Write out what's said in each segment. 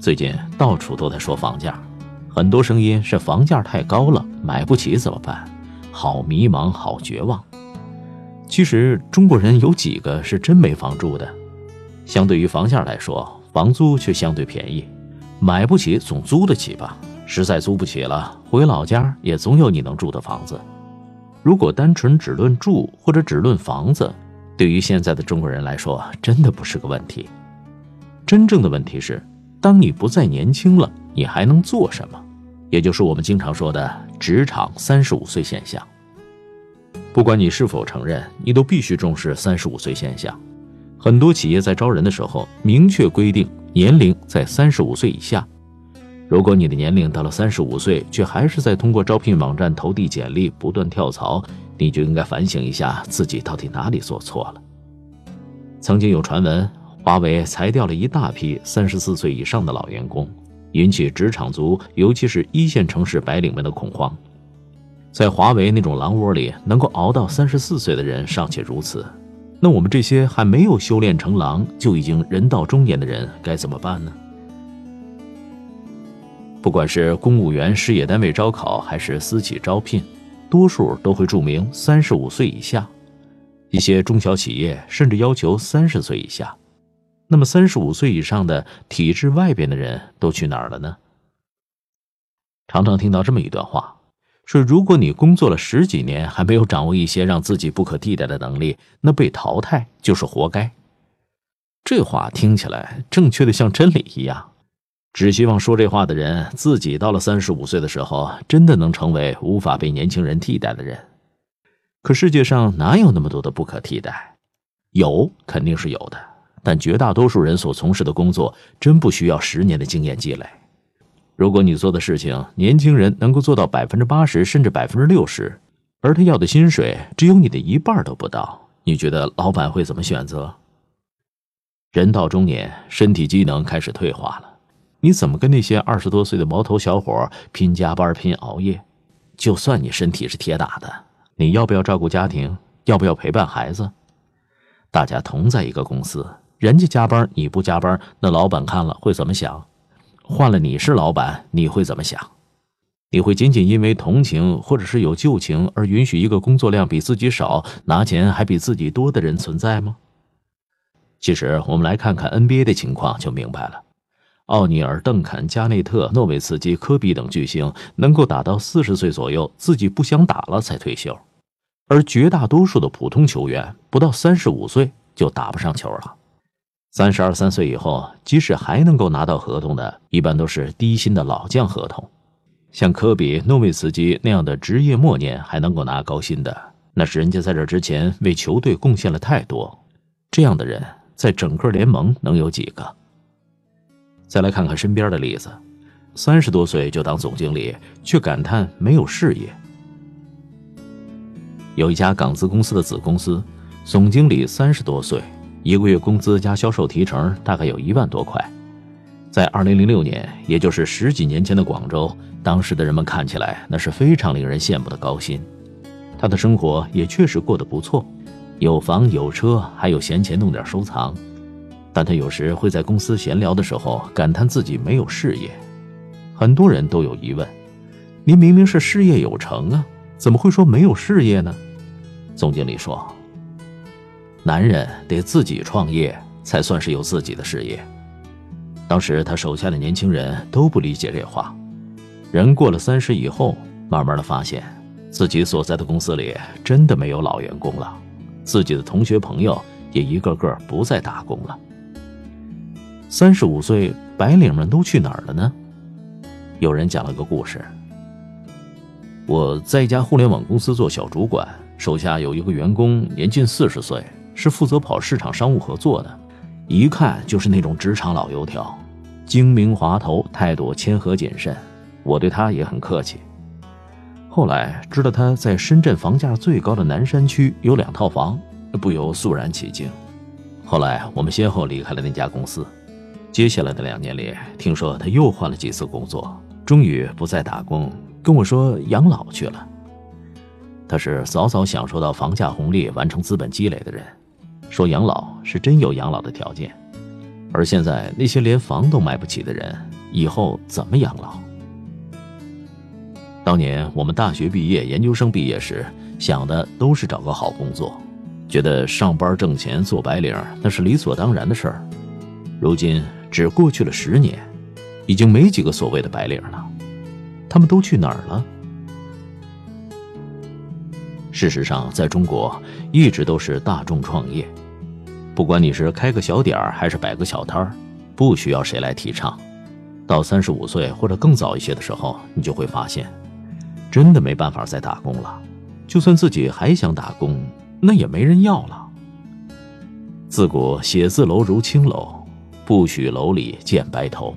最近到处都在说房价，很多声音是房价太高了，买不起怎么办？好迷茫，好绝望。其实中国人有几个是真没房住的？相对于房价来说，房租却相对便宜，买不起总租得起吧？实在租不起了，回老家也总有你能住的房子。如果单纯只论住或者只论房子，对于现在的中国人来说，真的不是个问题。真正的问题是。当你不再年轻了，你还能做什么？也就是我们经常说的“职场三十五岁现象”。不管你是否承认，你都必须重视三十五岁现象。很多企业在招人的时候，明确规定年龄在三十五岁以下。如果你的年龄到了三十五岁，却还是在通过招聘网站投递简历、不断跳槽，你就应该反省一下自己到底哪里做错了。曾经有传闻。华为裁掉了一大批三十四岁以上的老员工，引起职场族，尤其是一线城市白领们的恐慌。在华为那种狼窝里，能够熬到三十四岁的人尚且如此，那我们这些还没有修炼成狼就已经人到中年的人该怎么办呢？不管是公务员、事业单位招考，还是私企招聘，多数都会注明三十五岁以下，一些中小企业甚至要求三十岁以下。那么，三十五岁以上的体制外边的人都去哪儿了呢？常常听到这么一段话，说如果你工作了十几年还没有掌握一些让自己不可替代的能力，那被淘汰就是活该。这话听起来正确的像真理一样，只希望说这话的人自己到了三十五岁的时候，真的能成为无法被年轻人替代的人。可世界上哪有那么多的不可替代？有肯定是有的。但绝大多数人所从事的工作真不需要十年的经验积累。如果你做的事情年轻人能够做到百分之八十甚至百分之六十，而他要的薪水只有你的一半都不到，你觉得老板会怎么选择？人到中年，身体机能开始退化了，你怎么跟那些二十多岁的毛头小伙拼加班、拼熬夜？就算你身体是铁打的，你要不要照顾家庭？要不要陪伴孩子？大家同在一个公司。人家加班你不加班，那老板看了会怎么想？换了你是老板，你会怎么想？你会仅仅因为同情或者是有旧情而允许一个工作量比自己少、拿钱还比自己多的人存在吗？其实我们来看看 NBA 的情况就明白了。奥尼尔、邓肯、加内特、诺维茨基、科比等巨星能够打到四十岁左右，自己不想打了才退休，而绝大多数的普通球员不到三十五岁就打不上球了。三十二三岁以后，即使还能够拿到合同的，一般都是低薪的老将合同。像科比、诺维茨基那样的职业末年还能够拿高薪的，那是人家在这之前为球队贡献了太多。这样的人在整个联盟能有几个？再来看看身边的例子：三十多岁就当总经理，却感叹没有事业。有一家港资公司的子公司，总经理三十多岁。一个月工资加销售提成大概有一万多块，在二零零六年，也就是十几年前的广州，当时的人们看起来那是非常令人羡慕的高薪。他的生活也确实过得不错，有房有车，还有闲钱弄点收藏。但他有时会在公司闲聊的时候感叹自己没有事业。很多人都有疑问：您明明是事业有成啊，怎么会说没有事业呢？总经理说。男人得自己创业，才算是有自己的事业。当时他手下的年轻人都不理解这话。人过了三十以后，慢慢的发现，自己所在的公司里真的没有老员工了，自己的同学朋友也一个个不再打工了。三十五岁白领们都去哪儿了呢？有人讲了个故事。我在一家互联网公司做小主管，手下有一个员工，年近四十岁。是负责跑市场商务合作的，一看就是那种职场老油条，精明滑头，态度谦和谨慎。我对他也很客气。后来知道他在深圳房价最高的南山区有两套房，不由肃然起敬。后来我们先后离开了那家公司。接下来的两年里，听说他又换了几次工作，终于不再打工，跟我说养老去了。他是早早享受到房价红利、完成资本积累的人。说养老是真有养老的条件，而现在那些连房都买不起的人，以后怎么养老？当年我们大学毕业、研究生毕业时，想的都是找个好工作，觉得上班挣钱做白领那是理所当然的事儿。如今只过去了十年，已经没几个所谓的白领了，他们都去哪儿了？事实上，在中国一直都是大众创业，不管你是开个小点儿还是摆个小摊儿，不需要谁来提倡。到三十五岁或者更早一些的时候，你就会发现。真的没办法再打工了，就算自己还想打工，那也没人要了。自古写字楼如青楼，不许楼里见白头。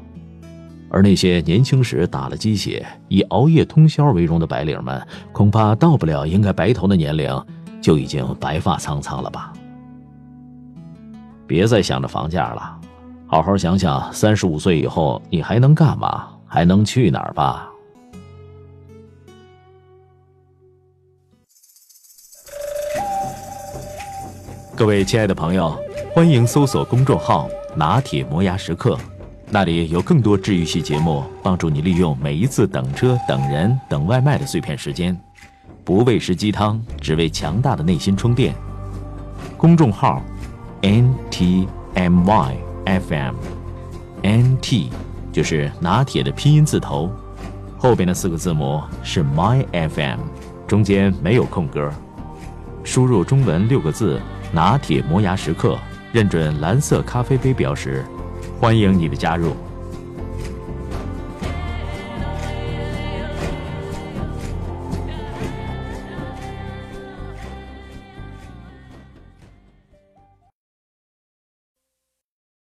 而那些年轻时打了鸡血、以熬夜通宵为荣的白领们，恐怕到不了应该白头的年龄，就已经白发苍苍了吧？别再想着房价了，好好想想三十五岁以后你还能干嘛，还能去哪儿吧。各位亲爱的朋友，欢迎搜索公众号“拿铁磨牙时刻”，那里有更多治愈系节目，帮助你利用每一次等车、等人、等外卖的碎片时间，不喂食鸡汤，只为强大的内心充电。公众号 “n t m y f m”，“n t” 就是拿铁的拼音字头，后边的四个字母是 “my f m”，中间没有空格。输入中文六个字。拿铁磨牙时刻，认准蓝色咖啡杯标识，欢迎你的加入。